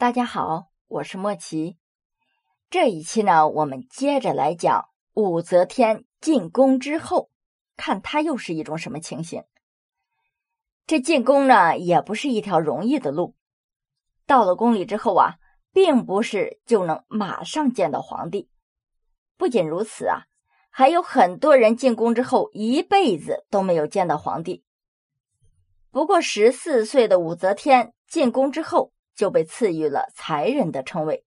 大家好，我是莫奇。这一期呢，我们接着来讲武则天进宫之后，看她又是一种什么情形。这进宫呢，也不是一条容易的路。到了宫里之后啊，并不是就能马上见到皇帝。不仅如此啊，还有很多人进宫之后一辈子都没有见到皇帝。不过十四岁的武则天进宫之后。就被赐予了才人的称谓，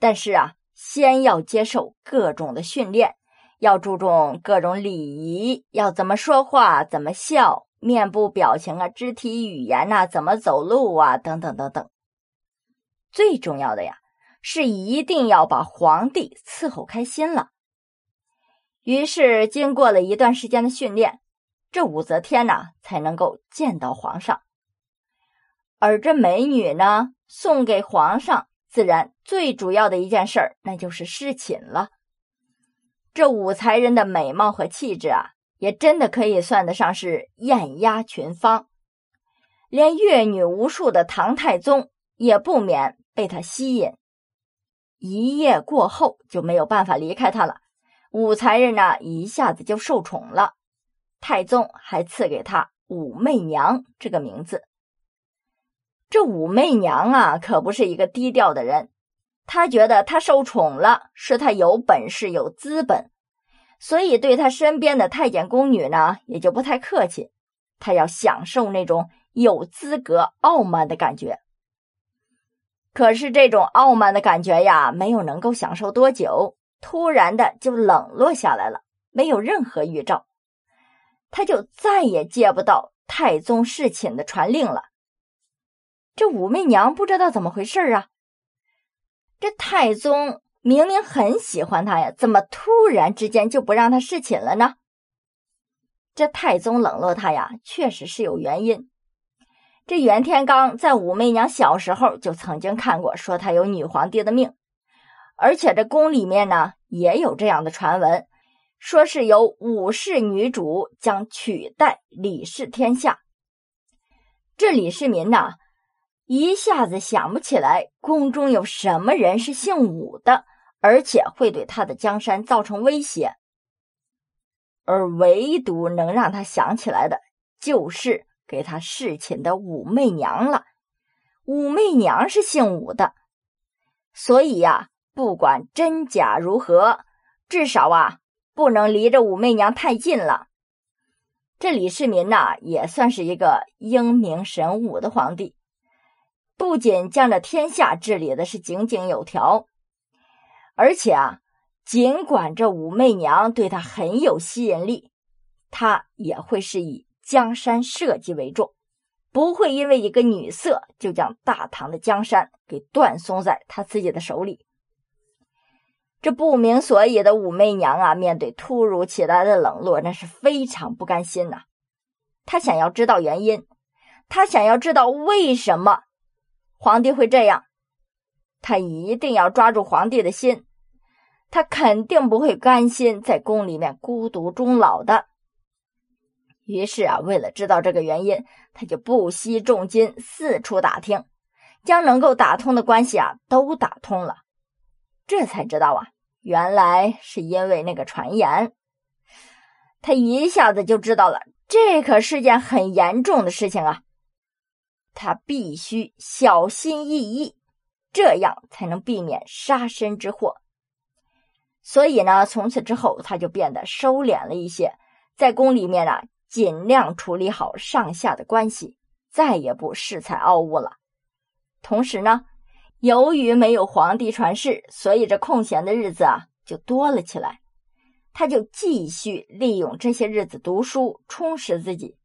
但是啊，先要接受各种的训练，要注重各种礼仪，要怎么说话，怎么笑，面部表情啊，肢体语言呐，怎么走路啊，等等等等。最重要的呀，是一定要把皇帝伺候开心了。于是，经过了一段时间的训练，这武则天呐，才能够见到皇上。而这美女呢，送给皇上，自然最主要的一件事儿，那就是侍寝了。这武才人的美貌和气质啊，也真的可以算得上是艳压群芳，连阅女无数的唐太宗也不免被她吸引。一夜过后就没有办法离开她了。武才人呢，一下子就受宠了，太宗还赐给她武媚娘这个名字。这武媚娘啊，可不是一个低调的人。她觉得她受宠了，是她有本事、有资本，所以对她身边的太监宫女呢，也就不太客气。她要享受那种有资格、傲慢的感觉。可是这种傲慢的感觉呀，没有能够享受多久，突然的就冷落下来了，没有任何预兆，她就再也接不到太宗侍寝的传令了。这武媚娘不知道怎么回事啊！这太宗明明很喜欢她呀，怎么突然之间就不让她侍寝了呢？这太宗冷落她呀，确实是有原因。这袁天罡在武媚娘小时候就曾经看过，说她有女皇帝的命，而且这宫里面呢也有这样的传闻，说是有武氏女主将取代李氏天下。这李世民呢？一下子想不起来宫中有什么人是姓武的，而且会对他的江山造成威胁。而唯独能让他想起来的，就是给他侍寝的武媚娘了。武媚娘是姓武的，所以呀，不管真假如何，至少啊，不能离着武媚娘太近了。这李世民呐，也算是一个英明神武的皇帝。不仅将这天下治理的是井井有条，而且啊，尽管这武媚娘对他很有吸引力，他也会是以江山社稷为重，不会因为一个女色就将大唐的江山给断送在他自己的手里。这不明所以的武媚娘啊，面对突如其来的冷落，那是非常不甘心呐。她想要知道原因，她想要知道为什么。皇帝会这样，他一定要抓住皇帝的心，他肯定不会甘心在宫里面孤独终老的。于是啊，为了知道这个原因，他就不惜重金四处打听，将能够打通的关系啊都打通了。这才知道啊，原来是因为那个传言。他一下子就知道了，这可是件很严重的事情啊。他必须小心翼翼，这样才能避免杀身之祸。所以呢，从此之后他就变得收敛了一些，在宫里面呢，尽量处理好上下的关系，再也不恃才傲物了。同时呢，由于没有皇帝传世，所以这空闲的日子啊就多了起来。他就继续利用这些日子读书，充实自己。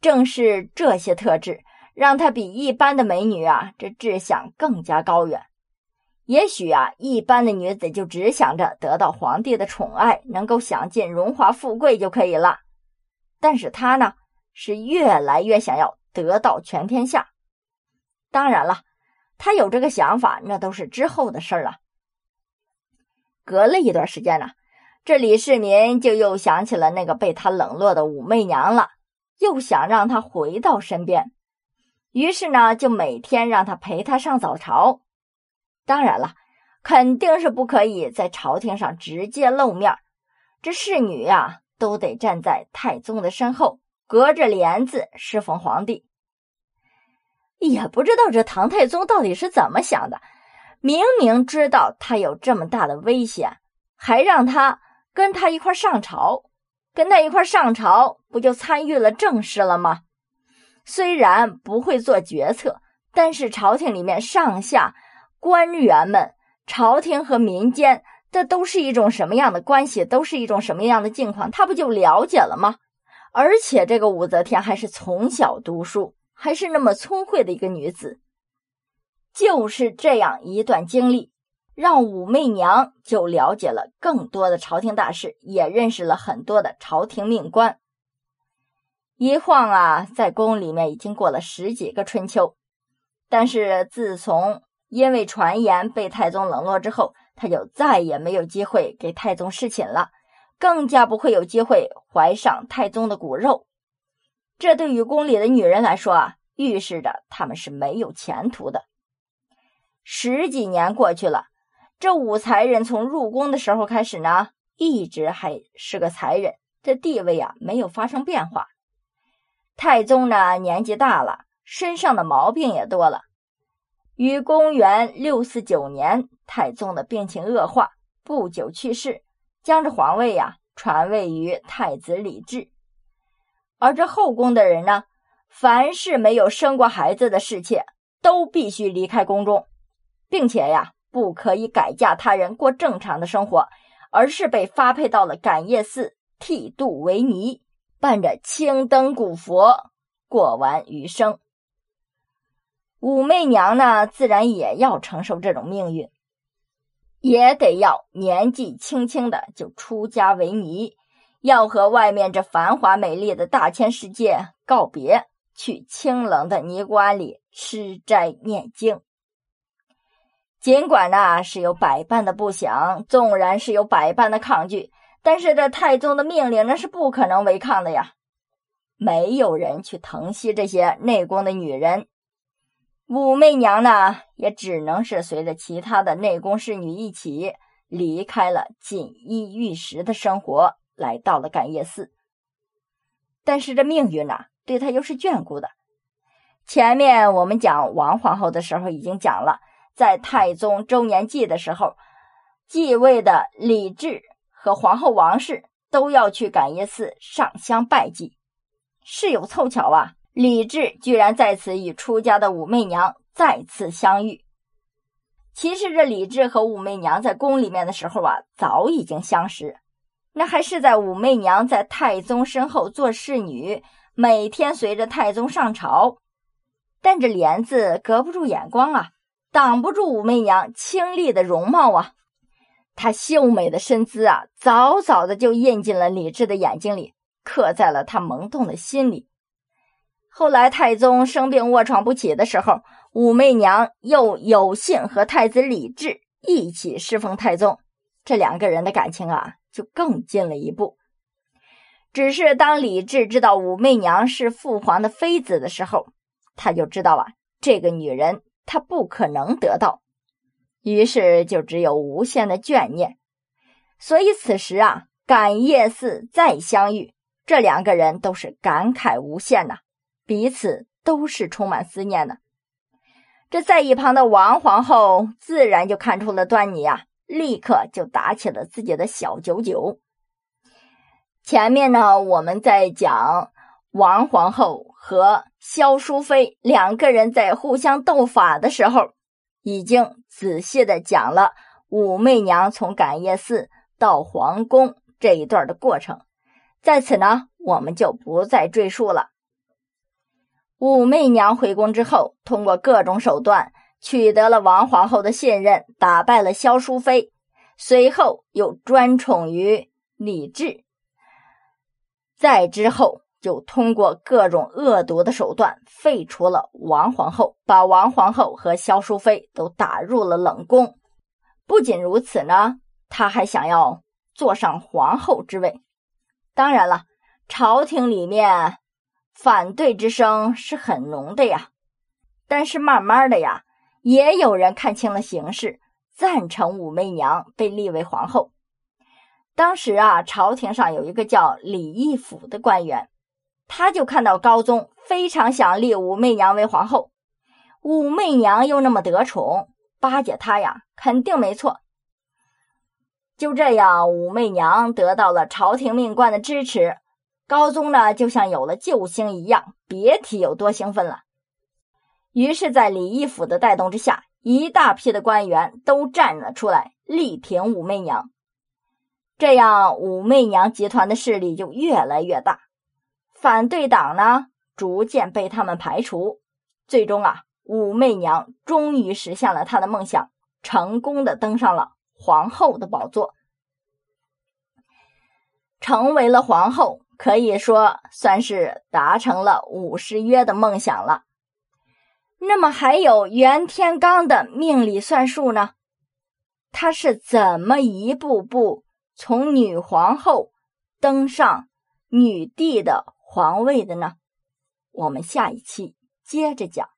正是这些特质，让她比一般的美女啊，这志向更加高远。也许啊，一般的女子就只想着得到皇帝的宠爱，能够享尽荣华富贵就可以了。但是她呢，是越来越想要得到全天下。当然了，她有这个想法，那都是之后的事儿了。隔了一段时间呢，这李世民就又想起了那个被他冷落的武媚娘了。又想让他回到身边，于是呢，就每天让他陪他上早朝。当然了，肯定是不可以在朝廷上直接露面，这侍女呀都得站在太宗的身后，隔着帘子侍奉皇帝。也不知道这唐太宗到底是怎么想的，明明知道他有这么大的危险，还让他跟他一块上朝，跟他一块上朝，不就参与了政事了吗？虽然不会做决策，但是朝廷里面上下官员们、朝廷和民间，这都是一种什么样的关系？都是一种什么样的境况？他不就了解了吗？而且这个武则天还是从小读书，还是那么聪慧的一个女子。就是这样一段经历，让武媚娘就了解了更多的朝廷大事，也认识了很多的朝廷命官。一晃啊，在宫里面已经过了十几个春秋，但是自从因为传言被太宗冷落之后，他就再也没有机会给太宗侍寝了，更加不会有机会怀上太宗的骨肉。这对于宫里的女人来说啊，预示着他们是没有前途的。十几年过去了，这武才人从入宫的时候开始呢，一直还是个才人，这地位啊没有发生变化。太宗呢，年纪大了，身上的毛病也多了。于公元六四九年，太宗的病情恶化，不久去世，将这皇位呀传位于太子李治。而这后宫的人呢，凡是没有生过孩子的侍妾，都必须离开宫中，并且呀，不可以改嫁他人过正常的生活，而是被发配到了感业寺剃度为尼。伴着青灯古佛过完余生，武媚娘呢，自然也要承受这种命运，也得要年纪轻轻的就出家为尼，要和外面这繁华美丽的大千世界告别，去清冷的尼姑庵里吃斋念经。尽管呢是有百般的不想，纵然是有百般的抗拒。但是这太宗的命令那是不可能违抗的呀，没有人去疼惜这些内宫的女人，武媚娘呢也只能是随着其他的内宫侍女一起离开了锦衣玉食的生活，来到了感业寺。但是这命运呢，对她又是眷顾的。前面我们讲王皇后的时候已经讲了，在太宗周年祭的时候，继位的李治。和皇后王氏都要去感业寺上香拜祭，事有凑巧啊，李治居然在此与出家的武媚娘再次相遇。其实这李治和武媚娘在宫里面的时候啊，早已经相识，那还是在武媚娘在太宗身后做侍女，每天随着太宗上朝，但这帘子隔不住眼光啊，挡不住武媚娘清丽的容貌啊。她秀美的身姿啊，早早的就印进了李治的眼睛里，刻在了他萌动的心里。后来太宗生病卧床不起的时候，武媚娘又有幸和太子李治一起侍奉太宗，这两个人的感情啊，就更近了一步。只是当李治知道武媚娘是父皇的妃子的时候，他就知道啊，这个女人他不可能得到。于是就只有无限的眷念，所以此时啊，感业寺再相遇，这两个人都是感慨无限呐，彼此都是充满思念的。这在一旁的王皇后自然就看出了端倪啊，立刻就打起了自己的小九九。前面呢，我们在讲王皇后和萧淑妃两个人在互相斗法的时候。已经仔细的讲了武媚娘从感业寺到皇宫这一段的过程，在此呢，我们就不再赘述了。武媚娘回宫之后，通过各种手段取得了王皇后的信任，打败了萧淑妃，随后又专宠于李治，再之后。就通过各种恶毒的手段废除了王皇后，把王皇后和萧淑妃都打入了冷宫。不仅如此呢，他还想要坐上皇后之位。当然了，朝廷里面反对之声是很浓的呀。但是慢慢的呀，也有人看清了形势，赞成武媚娘被立为皇后。当时啊，朝廷上有一个叫李义府的官员，他就看到高宗非常想立武媚娘为皇后，武媚娘又那么得宠，巴结他呀，肯定没错。就这样，武媚娘得到了朝廷命官的支持，高宗呢就像有了救星一样，别提有多兴奋了。于是，在李义府的带动之下，一大批的官员都站了出来，力挺武媚娘。这样，武媚娘集团的势力就越来越大，反对党呢逐渐被他们排除。最终啊，武媚娘终于实现了她的梦想，成功的登上了。皇后的宝座，成为了皇后，可以说算是达成了武士约的梦想了。那么，还有袁天罡的命理算术呢？他是怎么一步步从女皇后登上女帝的皇位的呢？我们下一期接着讲。